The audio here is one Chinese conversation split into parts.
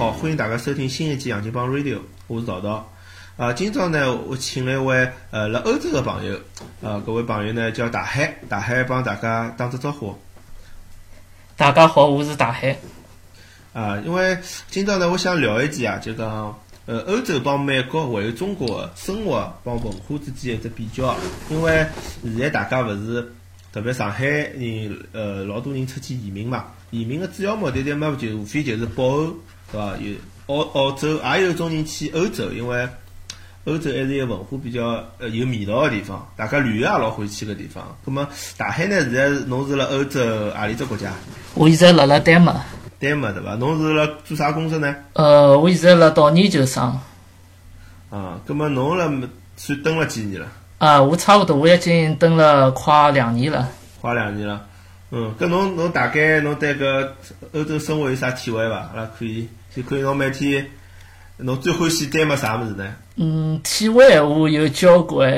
好，欢迎大家收听新一期《杨金帮 Radio》，我是桃桃。啊，今朝呢，我请了一位呃，辣欧洲的朋友，呃，搿位朋友呢叫大海，大海帮大家打只招呼。大家好，我是大海。啊，因为今朝呢，我想聊一记啊，就讲呃，欧洲帮美国还有中国生活帮文化之间一只比较。因为现在大家勿是特别上海人，呃，老多人出去移民嘛。移民的主要目的地嘛，就无非就是北欧，对伐？有澳澳洲，也有种人去欧洲，因为欧洲还是一个文化比较呃有味道的地方，大家旅游也老欢喜去个地方。葛么，大海呢？现在侬是辣欧洲何里只国家？我现在辣辣丹麦。丹麦对伐？侬是辣做啥工作呢？呃，我现在辣读研究生。啊，葛么侬辣算蹲了几年了？啊，我差不多，我已经蹲了快两年了。快两年了。嗯，搿侬侬大概侬对搿欧洲生活有啥体会伐？阿拉可以就可以侬每天侬最欢喜丹麦啥物事呢？嗯，体会闲话有交关，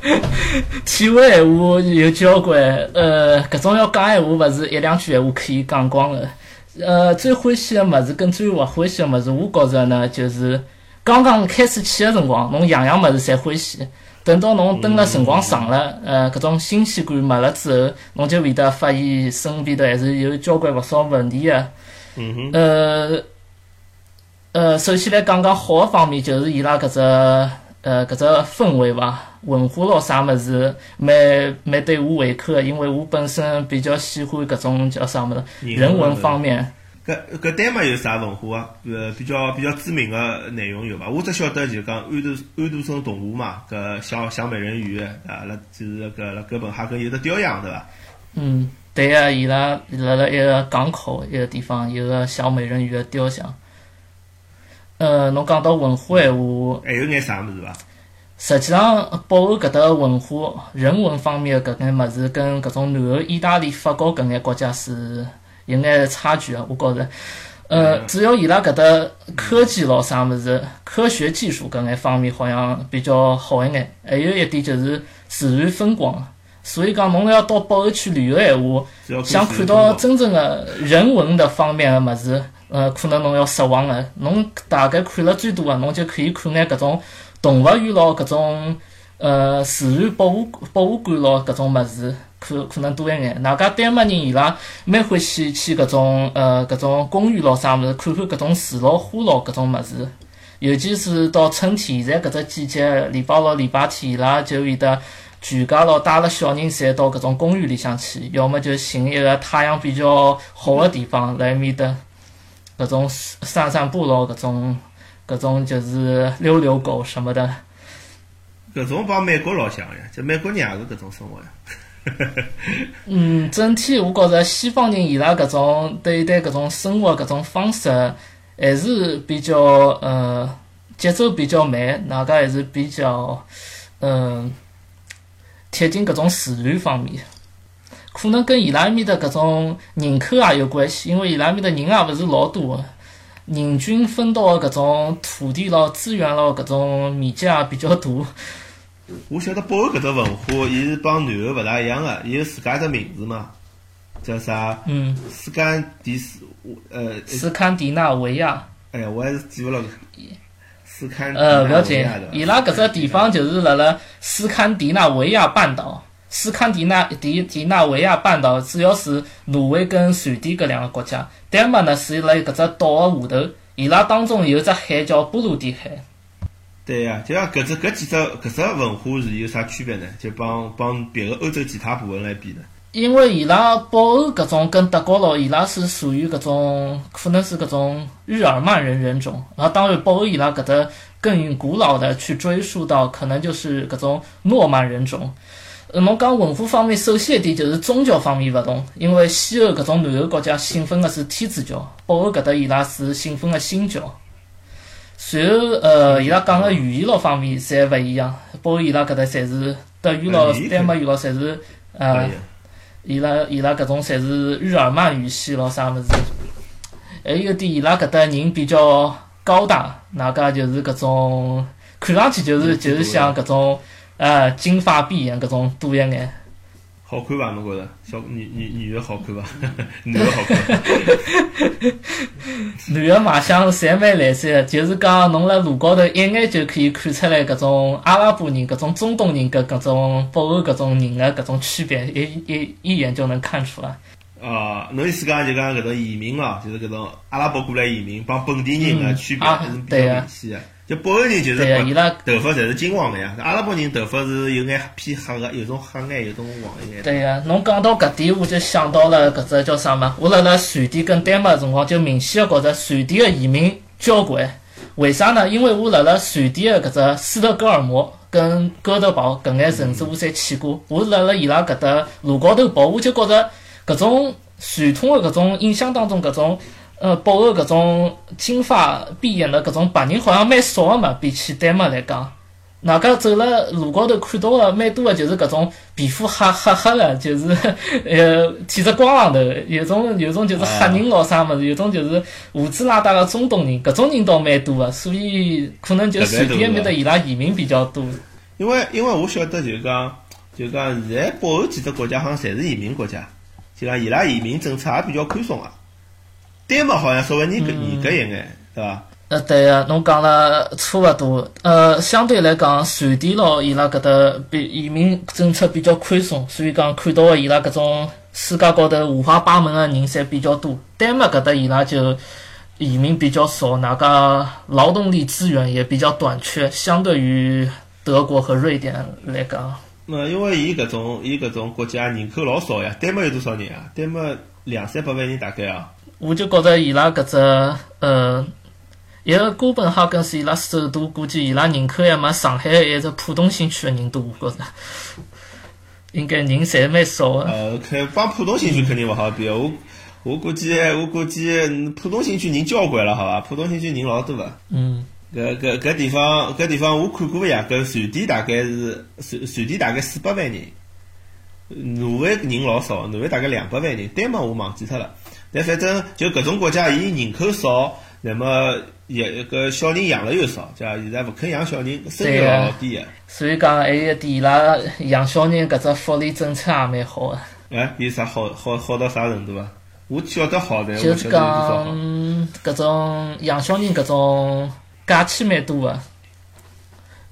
体会闲话有交关。呃，搿种要讲闲话，勿是一两句闲话可以讲光个。呃，最欢喜个物事跟最勿欢喜个物事，我觉着呢，就是刚刚开始去个辰光，侬样样物事侪欢喜。等到侬蹲了辰光长了，呃，搿种新鲜感没了之后，侬就会得发现身边头还是有交关勿少问题个。嗯哼。呃，呃，首先来讲讲好个方面，就是伊拉搿只呃搿只氛围伐，文化咯啥物事，蛮蛮对我胃口个，因为我本身比较喜欢搿种叫啥物事，人文方面。搿搿丹麦有啥文化啊？呃，比较比较知名个内容有伐？我只晓得就讲安徒安徒生童话嘛，搿小小美人鱼啊，辣就是搿辣哥本哈根有只雕像对伐？嗯，对个，伊拉辣辣一个港口一个地方有个小美人鱼个雕像。呃，侬讲到文化闲话，还有眼啥物事伐？实际上，北欧搿搭文化、人文方面搿眼物事，跟搿种南欧、意大利、法国搿眼国家是。有眼差距啊，我觉着，呃，主要伊拉搿搭科技咯啥物事，科学技术搿眼方面好像比较好一眼。还有一点就是自然风光，所以讲侬要到北欧去旅游闲话，想看到真正的人文的方面的物事，呃，可能侬要失望了。侬大概看了最多的，侬就可以看眼搿种动物园咯，搿种呃自然博物博物馆咯，搿种物事。可可能多一眼，哪家丹麦人伊拉蛮欢喜去搿种呃搿种公园咯啥物事，看看搿种树咯花咯搿种物事。尤其是到春天，现在搿只季节，礼拜六、礼拜天伊拉就会得全家老带了小人侪到搿种公园里向去，要么就寻一个太阳比较好的地方来面搭搿种散散步咯，搿种搿种就是遛遛狗什么的。搿种帮美国老像呀，就美国人也是搿种生活呀。嗯，整体我觉着西方人伊拉搿种对待搿种生活搿种方式，还是比较呃节奏比较慢，哪个还是比较嗯贴近搿种自然方面。可能跟伊拉埃面的搿种人口也有关系，因为伊拉埃面的人也勿是老多个，人均分到搿种土地咯、资源咯搿种面积也比较大。我晓得北欧搿只文化，伊是帮南欧勿大一样个，伊有自家只名字嘛，叫啥？嗯。斯堪迪斯，呃。斯堪的纳维亚。哎呀，我还是记勿牢。斯堪。呃，勿要紧，伊拉搿只地方就是辣辣斯堪的纳维亚半岛。斯堪的纳迪迪纳维亚半岛主要是挪威跟瑞典搿两个国家，丹麦呢是辣搿只岛个下头，伊拉当中有只海叫波罗的海。对呀，就像搿只搿几只搿只文化是有啥区别呢？就帮帮别个欧洲其他部分来比呢？因为伊拉北欧搿种跟德国咯，伊拉是属于搿种可能是搿种日耳曼人人种，然后当然北欧伊拉搿搭更古老的去追溯到可能就是搿种诺曼人种。侬讲文化方面，首先一点就是宗教方面勿同，因为西欧搿种南欧国家信奉的是天主教，北欧搿搭伊拉是信奉的新教。随后，呃，伊拉讲个语言咯方面侪勿一样，包括伊拉搿搭侪是德语咯、丹麦语咯，侪是呃，伊拉伊拉搿种侪是日耳曼语系咯啥物事。还有点伊拉搿搭人比较高大，哪家就是搿种看上去就是就是像搿种呃金发碧眼搿种多一眼。好看伐？侬觉着小 女女女的好看伐？男的好看伐？男的卖相侪蛮来三个，就是讲侬辣路高头一眼就可以看出来搿种阿拉伯人、搿种中东人跟搿种北欧搿种人的搿种区别，一一一眼就能看出来。哦，侬意思讲就讲搿种移民啊，就是搿种阿拉伯过来移民帮本地人的嗯区别啊还是比较明显的。就北欧人就是白对啊伊拉头发侪是金黄的呀，阿拉伯人头发是有眼偏黑的，有种黑眼，有种黄一眼。对个，侬讲到搿点，我就想到了搿只叫啥嘛？我辣辣瑞典跟丹麦辰光，就明显个觉着瑞典个移民交关。为啥呢？因为我辣辣瑞典个搿只斯德哥尔摩跟哥德堡搿眼城市，我侪去过。我辣辣伊拉搿搭路高头跑，我就觉着搿种传统个搿种印象当中搿种。呃，北欧搿种金发碧眼的搿种白人好像蛮少个嘛，比起丹麦来讲。外加走了路高头看到个蛮多个，就是搿种皮肤黑黑黑个，就是呃体着光朗头，有种有种就是黑人咯啥物事，有种就是胡子拉碴个中东人，搿种人倒蛮多个，所以可能就瑞典埃面搭伊拉移民比较多。因为因为我晓得就是讲，就讲现在北欧几只国家好像侪是移民国家，就讲伊拉移民政策也比较宽松啊。丹麦好像稍微严格严格一眼，对伐？呃，对个，侬讲了差勿多。呃，相对来讲，瑞典咯，伊拉搿搭比移民政策比较宽松，所以讲看到个伊拉搿种世界高头五花八门个人侪比较多。丹麦搿搭伊拉就移民比较少，哪个劳动力资源也比较短缺，相对于德国和瑞典来讲。那因为伊搿种伊搿种国家人口老少呀，丹麦有多少人啊？丹麦两三百万人大概啊。我就觉着伊拉搿只呃，一个哥本哈根是伊拉首都，估计伊拉人口还没上海一只浦东新区的人多，我觉着应该人侪蛮少的。呃，看帮浦东新区肯定勿好比，我我估计我估计嗯浦东新区人交关了，好伐？浦东新区人老多个。嗯，搿搿搿地方搿地方我看过呀，搿瑞典大概是瑞瑞典大概四百万人，挪威人老少，挪威大概两百万人，丹麦我忘记脱了。但反正就搿种国家，伊人口少，那么也搿小人养了又少，对伐？现在勿肯养小人，生育率老低个。所以讲还有一点，伊拉养小人搿只福利政策也蛮好个，哎，有啥好好好到啥程度啊？我晓得好，但我就是。讲嗯搿种养小人搿种假期蛮多个。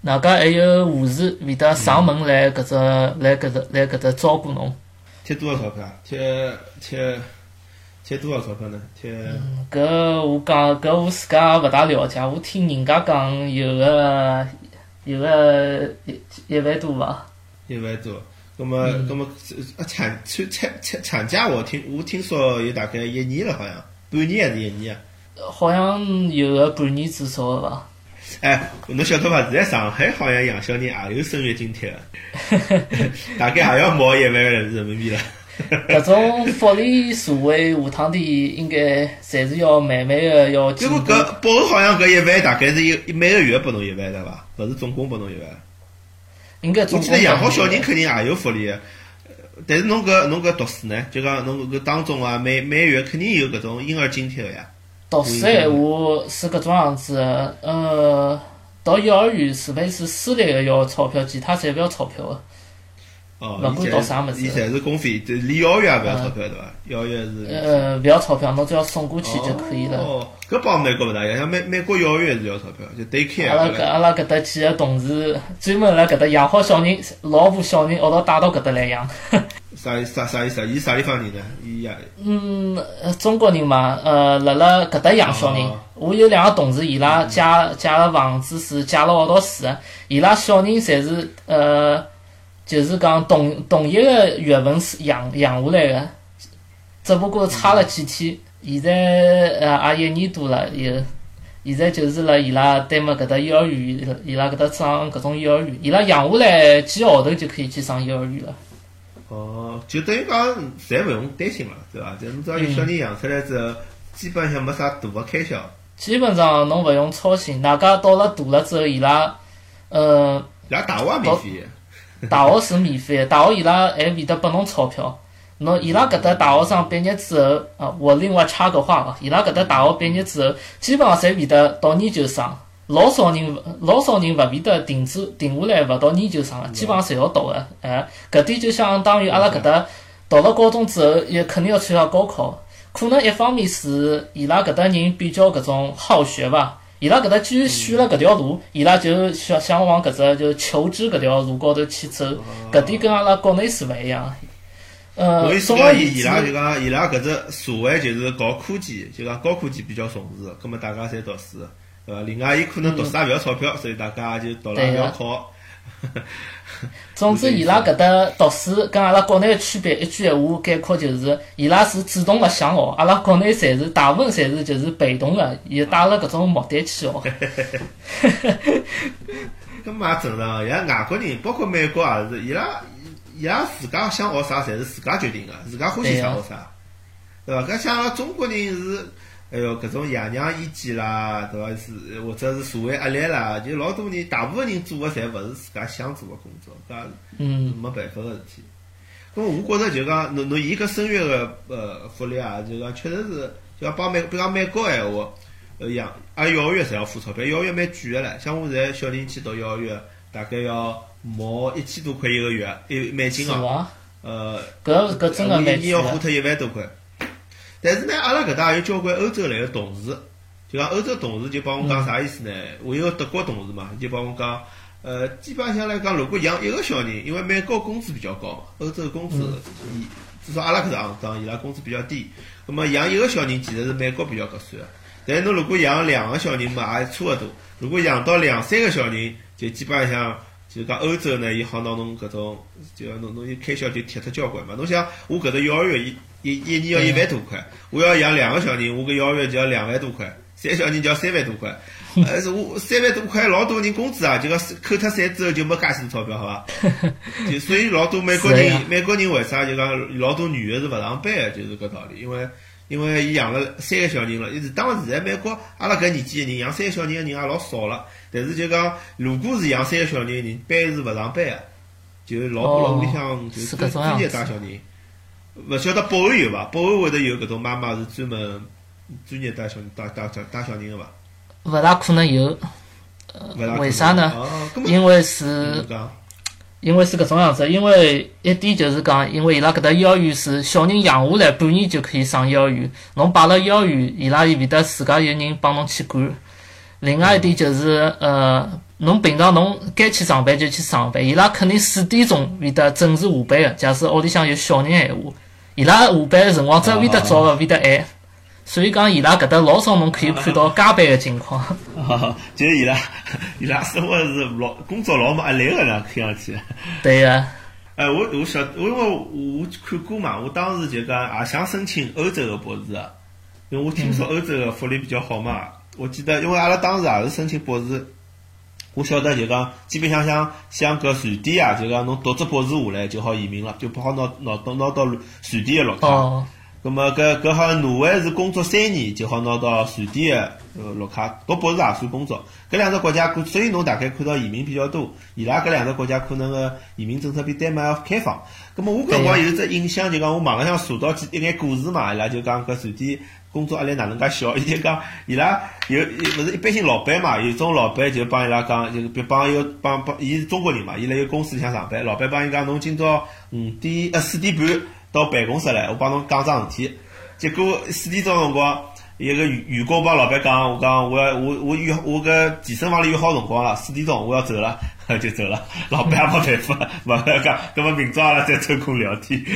外加还有护士会得上门来搿只来搿只来搿只照顾侬。贴多少钞票啊？贴贴贴多少钞票呢？贴搿我讲搿我自家也勿大了解，我听人家讲有个有个一一万多伐？一万多。那么，那么呃产产产产产假，我听我听说有大概一年了，好像半年还是一年啊？好像有个半年至少的伐？哎，侬晓得伐？现在上海好像养小人也有生育津贴的，大概也要毛一万人民币了。搿种福利社会下趟的应该侪是要慢慢的要进步。因为搿北欧好像搿一万大概是一每个月拨侬一万对伐？勿是总共拨侬一万。应该总我记得养好小人肯肯定也有福利但是侬搿侬搿读书呢，就讲侬搿当中啊，每每月肯定有搿种婴儿津贴个呀。读书闲话是搿种样子的，呃，到幼儿园除非是私立的要钞票，其他侪勿要钞票的。哦，勿管伊读啥物事伊侪是公费，这离幼儿园也勿要钞票对伐？幼儿园是。呃，勿要钞票，侬只要送过去就可以了。哦，搿帮美国勿大一样，像美美国幼儿园是要钞票，就 daycare 阿拉搿？阿拉搿搭几个同事专门辣搿搭养好小人，老婆小人一道带到搿搭来养。啥啥啥意思啊？伊啥地方人呢？伊也 嗯，呃中国人嘛，呃，辣辣搿搭养小人哦。我有两个同事，伊拉借借个房子是借了学堂住的，伊拉小人侪是呃，就是讲同同一个月份是养养下来的，只不过差了几天。现在呃也一年多了，有现在就是辣伊拉丹麦搿搭幼儿园，伊拉搿搭上搿种幼儿园，伊拉养下来几个号头就可以去上幼儿园了。哦，就等于讲侪勿用担心了，对伐？就侬只要有小人养出来之后，基本上没啥大个开销，基本上侬勿用操心，大家到了大了之后，伊拉，呃，伊拉大学也免费的。大学是免费的，大学伊拉还会得拨侬钞票。侬伊拉搿搭大学生毕业之后，啊，我另外插个话啊，伊拉搿搭大学毕业之后，基本上侪会得到研究生，老少人老少人勿会得停止停下来勿读研究生个，基本上侪要读个。哎，搿点就相当于阿拉搿搭读了高中之后，也肯定要参加高考。可能一方面是伊拉搿搭人比较搿种好学伐，伊拉搿搭既然选了搿条路，伊拉就想想往搿只就求知搿条路高头去走。搿点跟阿拉国内是勿一样。呃，总而言之，伊拉就讲伊拉搿只社会就是搞科技，就讲高科技比较重视，葛末大家侪读书。对伐？另外，伊可能读书也勿要钞票，所以大家就读了也要考。总之，伊拉搿搭读书跟阿拉国内区别，一句闲话概括就是：伊拉是主动辣想学，阿拉国内侪是大部分侪是就是被动个，伊带了搿种目的去学。搿么也正常，像外国人，包括美国也是，伊拉伊拉自家想学啥，侪是自家决定个，自家欢喜啥学啥，对伐？搿像阿拉中国人是。哎哟，搿种爷娘意见啦，对伐？是或者是社会压力啦，就老多人，大部分人做个侪勿是自家想做个工作，搿嗯没办法个事体。咾我觉着就讲，侬侬伊搿生育个呃福利啊，就讲确实是，就讲帮美，比讲美国闲话，呃养，拉幼儿园侪要付钞票，幼儿园蛮贵个唻。像我现在小人去读幼儿园，大概要毛一千多块一个月，一美金哦。呃，搿搿真个每年要花脱一万多块。但是呢，阿拉搿搭也有交关欧洲来个同事，就讲欧洲同事就帮我讲啥意思呢？我有个德国同事嘛，就帮我讲，呃，基本上来讲，如果养一个小人，因为美国工资比较高嘛，欧洲工资，伊至少阿拉搿搭行当，伊拉工资比较低，那么养一个小人其实是美国比较合算个。但侬如果养两个小人嘛，也差勿多。如果养到两三个小人，就基本上就讲欧洲呢，伊好拿侬搿种，就侬侬一开销就贴脱交关嘛。侬想我搿搭幼儿园伊。一一年要一万多块，我要养两个小人，我搿幼儿园就要两万多块，三小人就要三万多块。呃，是我三万多块，老多人工资啊，就讲扣脱税之后就没介许多钞票，好伐？就所以老多美国人，美国人为啥就讲老多女的是勿上班的，就是搿道理。因为因为伊养了三个小人了，一直当然现在美国阿拉搿年纪的人养三个小人的人也老少了。但是就讲如果是养三个小人的人，班是勿上班个，就老婆老屋里向就专业带小人。勿晓得保安有伐？保安会得有搿种妈妈是专门专业带小带带带带小人个伐？勿大可能有，为啥呢？因为是，因为是搿种样子。因为一点就是讲，因为伊拉搿搭幼儿园是小人养下来半年就可以上幼儿园，侬摆了幼儿园，伊拉有会得自家有人帮侬去管。另外一点就是，呃，侬平常侬该去上班就去上班，伊拉肯定四点钟会得准时下班个。假使屋里向有小人闲话。伊拉下班个辰光只会得早勿会得晚，所以讲伊拉搿搭老少侬可以看到加班个情况。就是伊拉，伊拉生活是老工作老没压力个啦，看上去。对个。哎，我我晓，因为我看过嘛，我当时就讲也想申请欧洲个博士个，因为我听说欧洲个福利比较好嘛。我记得，因为阿拉当时也是申请博士。我晓得就讲，基本上像像搿瑞典啊，就讲侬读只博士下来就好移民了，就不好拿拿到拿到瑞典个绿卡。哦。咁么搿搿好像挪威是工作三年就好拿到瑞典个呃绿卡，读博士也算工作。搿两只国家，所以侬大概看到移民比较多。伊拉搿两只国家可能个移民政策比丹麦要开放。咁么我搿辰光有只印象，就讲我网浪向查到几一眼故事嘛，伊拉就讲搿瑞典。工作压力哪能介小？伊就讲，伊拉有，勿是一般性老板嘛？有种老板就帮伊拉讲，就是别帮一个帮帮，伊是中国人嘛？伊辣一个公司里向上班，老板帮伊讲，侬今朝五点呃四点半到办公室来，我帮侬讲桩事体。结果四点钟辰光，一个员员工帮老板讲，我讲我要我我约我搿健身房里有好辰光了，四点钟我要走了，就走了。老板也没办法，勿要讲，搿么明朝阿拉再抽空聊天。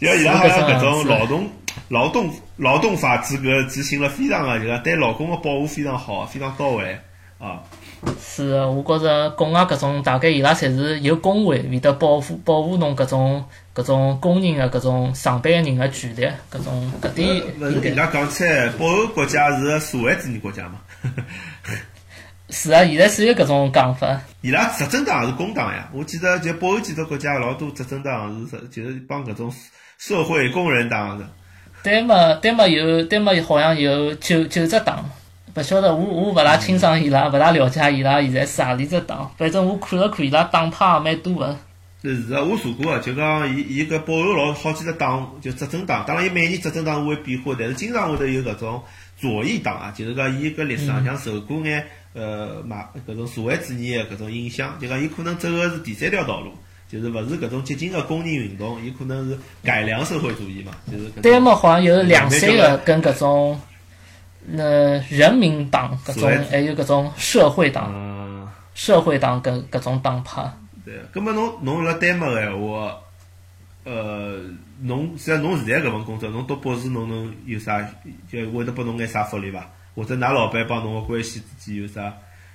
因为伊拉好像搿种劳动。劳动劳动法资格执行了非常个，就讲对劳工个保护非常好，非常到位啊。是个，我觉着国外搿种大概伊拉侪是有工会会得保护保护侬搿种搿种工人个搿种上班人个权利，搿种搿点。勿是伊拉讲出来，保安国家是社会主义国家嘛？是啊，现在是有搿种讲法。伊拉执政党是工党呀，我记得就保安几个国家老多执政党是就是帮搿种社会工人党的。丹麦，丹麦有，丹麦好像有九九只党，勿晓得我我勿大清爽伊拉，勿大了解伊拉现在是何里只党。反正我看了看，伊拉党派也蛮多个。是啊，我查过个，就讲伊伊搿保安老好几只党，就执政党。当然，伊每年执政党会变化，但是经常会得有搿种左翼党啊，就是讲伊搿历史上向受过眼呃马搿种社会主义个搿种影响，就讲伊可能走个是第三条道路，就是勿是搿种激进个工人运动，伊可能是改良社会主义嘛，就是对么好像有两三个跟搿种呃人民党搿种，还有搿种社会党、嗯，社会党搿搿种党派。对。葛末侬侬辣丹麦个闲话，呃，侬虽然侬现在搿份工作，侬读博士侬能有啥就会得拨侬眼啥福利伐？或者㑚老板帮侬个关系之间有啥？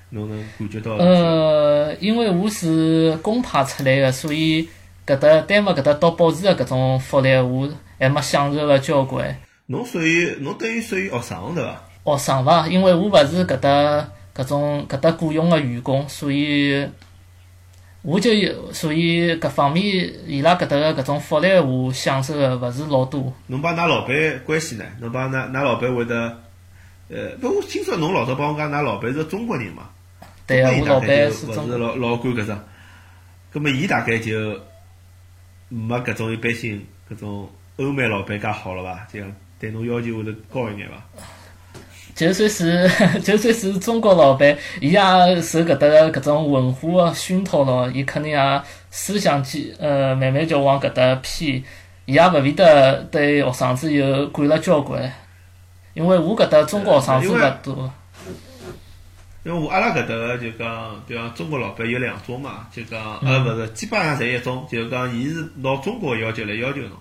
侬能感觉到？呃，因为我是公派出来个，所以搿搭丹麦搿搭读博士个搿种福利，我还没享受了交关。侬属于侬等于属于学生对伐？学生伐？因为我勿是搿搭搿种搿搭雇佣个员工，所以我就有，所以搿方面伊拉搿搭个搿种福利，我享受个勿是老多。侬帮㑚老板关系呢？侬帮㑚㑚老板会得，呃，不，我听说侬老早帮我讲，㑚老板是中国人嘛？对个，我老板是中是老老管搿种，葛末伊大概就没搿种一般性搿种欧美老板介好了伐？这样对侬要求会得高一眼伐？就算是 就算是中国老板，伊也受搿搭个搿种文化个熏陶咯，伊肯定也思想基呃慢慢就往搿搭偏，伊也勿会得对学生子有管了交关，因为我搿搭中国学生子勿多。因为我阿拉搿搭个就讲，比方中国老板有两种嘛，就讲呃勿是，基本上侪一种，就是讲伊是拿中国要求来要求侬。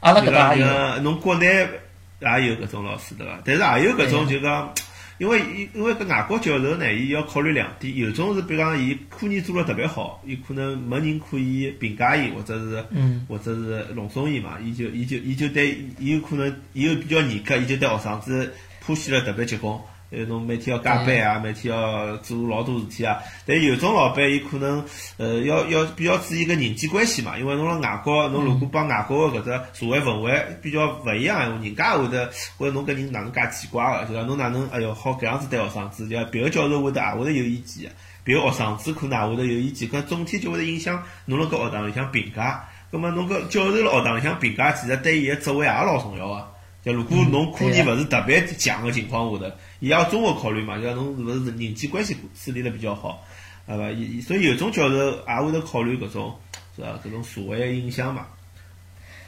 阿拉搿搭就也有，讲侬国内也有搿种老师对伐？但是也有搿种就讲，因为伊因为搿外国教授呢，伊要考虑两点，有种是比方讲伊科研做了特别好，伊可能没人可以评价伊，或者是嗯或者是弄松伊嘛，伊就伊就伊就对伊有可能伊又比较严格，伊就对学生子剖析了特别结棍。呃，侬每天要加班啊，每天要做老多事体啊。但有种老板，伊可能呃要要比较注意个人际关系嘛，因为侬辣外国，侬如果帮外国个搿只社会氛围比较勿一样闲话，人家会得觉着侬搿人哪能介奇怪个，就讲侬哪能哎哟好搿样子对学生子，就讲别个教授会得也会得有意见个，别个学生子可能也会得有意见，搿总体就会得影响侬辣搿学堂里向评价。葛末侬搿教授辣学堂里向评价，其实对伊个职位也老重要个。就如果侬科研勿是特别强个情况下头，伊也要综合考虑嘛，就讲侬是勿是人际关系处理得比较好，对伐？伊伊所以有种教授也会得考虑搿种是伐？搿种社会个影响嘛，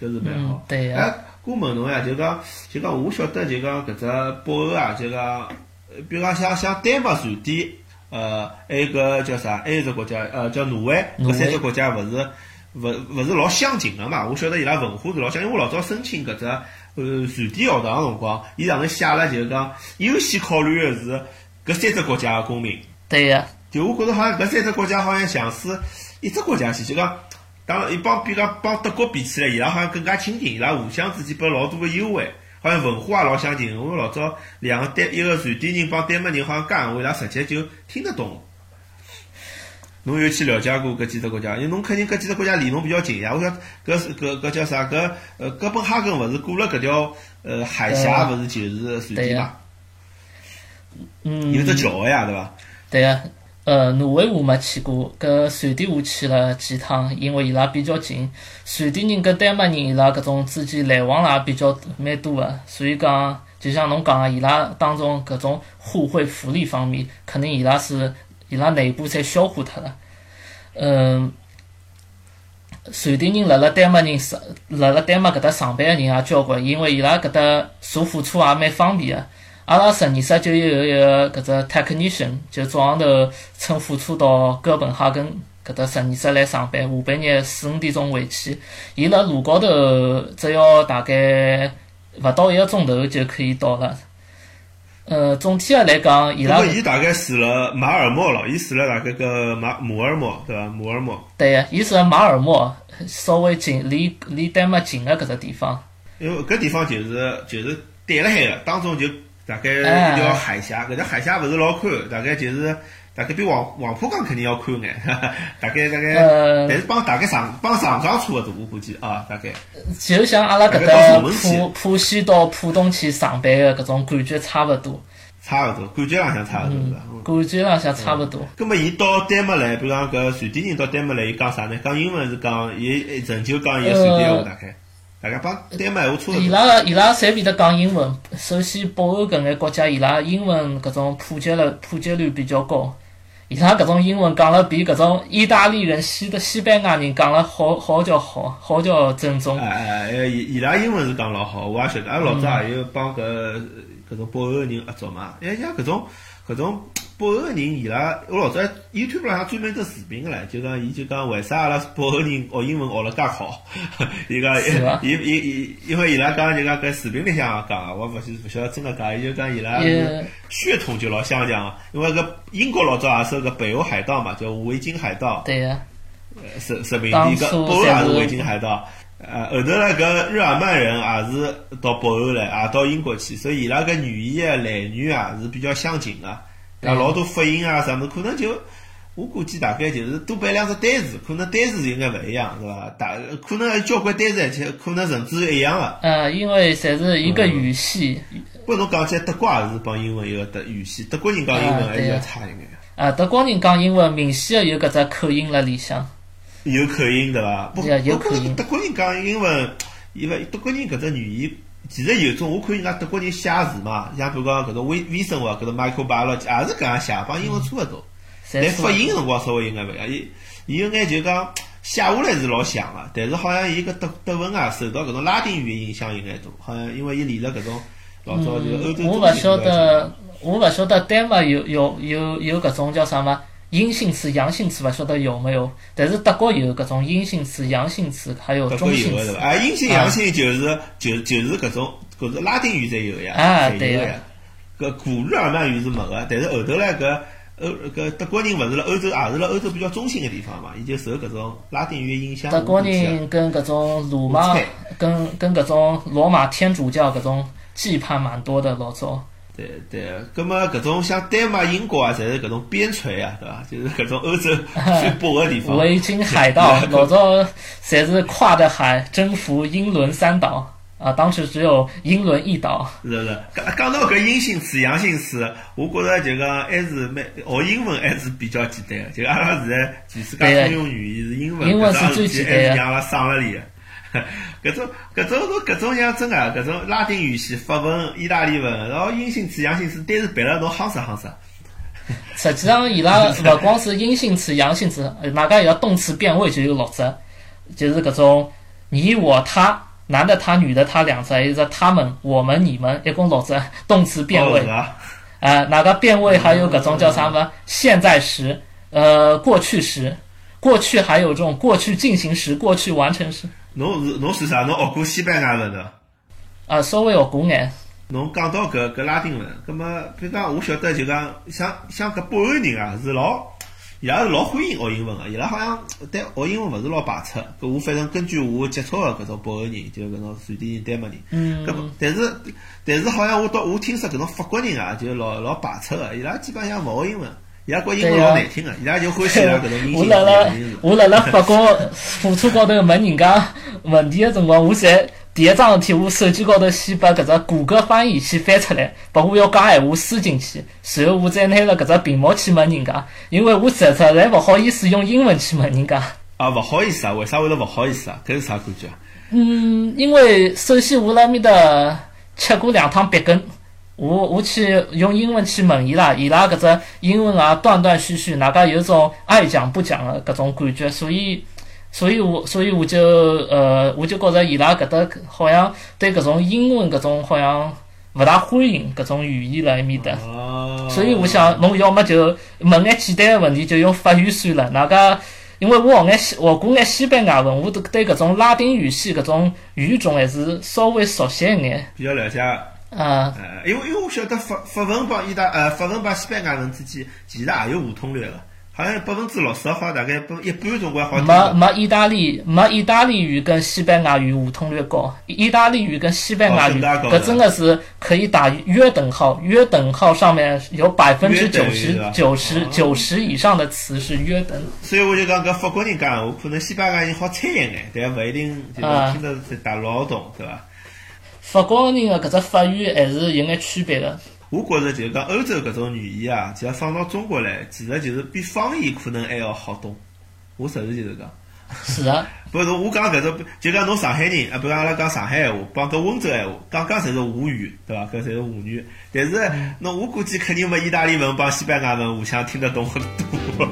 搿是蛮好。嗯对个哎，我问侬呀，就讲就讲，我晓得就讲搿只北欧啊，就讲，呃比如讲像像丹麦、瑞典，呃，还有个叫啥？还有只国家，呃，叫挪威，搿三只国家勿是勿勿是老相近个嘛？我晓得伊拉文化是老相，因为我老早申请搿只呃瑞典学堂个辰光，伊上头写了就是讲优先考虑个是搿三只国家个公民。对个，就我觉着好像搿三只国家好像像是一只国家去，就讲当然，伊帮比如讲帮德国比起来，伊拉好像更加亲近，伊拉互相之间拨老多个优惠，好像文化也老相近。我老早两个丹一个瑞典人帮丹麦人好像讲闲话，伊拉直接就听得懂。侬有去了解过搿几只国家？因为侬肯定搿几只国家离侬比较近呀。我想搿是搿搿叫啥？搿呃哥本哈根勿是过了搿条呃海峡，勿是就是瑞典嘛？嗯，有只桥个呀，对伐？对个，呃，挪威我没去过，搿瑞典我去了几趟，因为伊拉比较近。瑞典人跟丹麦人伊拉搿种之间来往啦比较蛮多个，所以讲，就像侬讲个，伊拉当中搿种互惠福利方面，肯定伊拉是伊拉内部侪消化脱了。嗯，瑞典人辣辣丹麦人上辣辣丹麦搿搭上班个人也交关，因为伊拉搿搭坐火车也蛮方便个。阿拉实验室就有一个搿只 technician，就早上头乘火车到哥本哈根搿搭实验室来上班，下半日四五点钟回去。伊辣路高头只要大概勿到一个钟头就可以到了。呃，总体个来讲，伊拉伊大概住了马尔默了，伊住了大概个马姆尔默，对伐？姆尔默，对个，伊是马尔默，稍微近离离丹麦近个搿只地方。因为搿地方就是就是对辣海个，当中就大概一哎条海峡，搿条海峡勿是老宽，大概就是大概比黄黄浦江肯定要宽眼，大概大概，呃但是帮大概上帮上港差勿多，我估计啊，大概。就像阿拉搿搭浦浦西到浦东去上班个搿种感觉差勿多，差勿多，感觉浪向差勿多是伐？嗯感觉浪向差勿多。咁么，伊到丹麦来，比如讲搿瑞典人到丹麦来，伊讲啥呢？讲英文是讲，伊仍旧讲伊个瑞典话大概。大概帮丹麦话差勿多伊。拉伊拉侪会得讲英文。首先，北欧搿眼国家，伊拉英文搿种普及了普及率比较高。伊拉搿种英文讲了比搿种意大利人、西的西班牙人讲了好好叫好，好叫正宗。哎哎，伊伊拉英文是讲老好，我也晓得。阿拉老早也有帮搿搿种北欧人合作嘛。哎，像搿种搿种北欧人，伊拉我老早 YouTube 浪向专门只视频个唻，就讲伊就讲为啥阿拉北欧人学英文学了介好？伊讲 伊伊伊，因为伊拉讲就讲搿视频里向讲，我勿晓勿晓得真个讲，伊就讲伊拉也血统就老相像，因为搿英国老早也是个北欧海盗嘛，叫维京海盗。对个，殖殖民当地，搿初北欧也是是维京海盗。呃，后头呢，搿日耳曼人也是到北欧来，也到英国去，所以伊拉搿语言啊、来源啊是比较相近个。像老多发音啊啥物事，可能就我估计大概就是多背两只单词，可能单词应该勿一样，是伐？大可能交关单词，而且可能甚至一样个。呃，因为侪是一个语系，不过侬讲起来，德国也是帮英文一个德语系，德国人讲英文还是要差一眼。啊，德国人讲英文明显个有搿只口音辣里向。有口音对伐？不，有有不过口音德国人讲英文，因为德国人搿只语言，其实有种我看人家德国人写字嘛，像比如讲搿种微微生物，搿种 microbiology 也是搿样写，帮英文差勿多，但是发音辰光稍微有眼勿一样。伊伊有眼就讲写下来是老像个，但是好像伊搿德德文啊受到搿种拉丁语言影响有眼多，好像因为伊练了搿种老早就欧洲嗯我勿晓得，我勿晓得丹麦有有有有搿种叫啥么阴性词、阳性词，勿晓得有没有？但是德国有搿种阴性词、阳性词，还有中性词。啊，阴性阳性就是就就是搿种搿是拉丁语才有呀，啊对呀。搿古日耳曼语是没个，但是后头来搿欧搿德国人勿是辣欧洲，也是辣欧洲比较中心个地方嘛，伊就受搿种拉丁语影响。德国人跟搿种罗马、跟跟搿种罗马天主教搿种羁绊蛮多的，老早。对对，葛么搿种像丹麦、英国啊，侪是搿种边陲啊，对伐？就是搿种欧洲最北个地方。维京海盗老早侪是跨着海征服英伦三岛啊，当时只有英伦一岛。是是，讲讲到搿阴性词、阳性词，我觉着就讲还是蛮学英文还是比较简单个。就阿拉现在全世界通用语言是英文，英文是最简单的让阿拉省了里个。搿种搿种侬搿种像真个，搿种拉丁语系、法文、意大利文，然后阴性词、阳性词，单词背了侬夯实夯实。实际上，伊拉 勿光是阴性词、阳性词，呃外加伊拉动词变位就有六只，就是搿种你、我、他，男的他、女的他两只，还有一只他们、我们、你们，一共六只动词变位？啊，哪个变位还有搿种叫啥么？现在时，呃，过去时，过去还有这种过去进行时、过去完成时，侬是侬是啥？侬学过西班牙文的？啊，稍微学过眼。侬讲到搿搿拉丁文，葛么比如讲，我晓得就讲像像搿北欧人啊，是老伊拉是老欢迎学英文个，伊拉好像对学英文勿是老排斥。搿我反正根据我接触个搿种北欧人，就搿种瑞典人、丹麦人，嗯搿么但是但是好像我到我听说搿种法国人啊，就老老排斥个，伊拉基本上勿学英文，伊拉觉英文老难听个，伊拉就欢喜伊拉搿种阴性字、我辣辣。我辣辣法国火车高头问人家问题个辰光，我侪第一桩事体，我手机高头先把搿只谷歌翻译先翻出来，把我要讲闲话输进去，随后我再拿了搿只屏幕去问人家，因为我实实在勿好意思用英文去问人家。啊，勿好意思啊，为啥会得勿好意思啊？搿是啥感觉啊？嗯，因为首先我辣面搭吃过两趟鼻根，我我去用英文去问伊拉，伊拉搿只英文啊断断续续，哪噶有种爱讲不讲的搿种感觉，所以，所以我所以我就呃我就觉着伊拉搿搭好像对搿种英文搿种好像勿大欢迎搿种语言辣埃面搭。哦，所以我想，侬要么就问眼简单的问题，就用法语算了。哪个？因为我学眼西学过眼西班牙文，我对对搿种拉丁语系搿种语种还是稍微熟悉一眼。比较了解。啊，呃，因为因为我晓得法法文帮意大呃法文帮西班牙文之间其实也有互通率个，好像百分之六十好像大概百一半总归好听。没。没意大利没意大利语跟西班牙语互通率高，意大利语跟西班牙语搿真的是可以打约等号，约等号上面有百分之九十九十哦。九十以上的词是约等。所以我就讲搿法国人讲闲话，可能西班牙人好猜一眼，但勿一定就是啊。听得是大老懂，对伐？法国人的搿只法语还是有眼区别的。我觉着就是讲欧洲搿种语言啊，其实放到中国来，其实就是比方言可能还要好懂。我实事求是讲，是啊。不是我讲搿种，就讲侬上海人啊，比如阿拉讲上海闲话，帮搿温州闲话，讲讲侪是沪语，对伐？搿侪是沪语。但是，侬我估计肯定没意大利文帮西班牙文互相听得懂很多。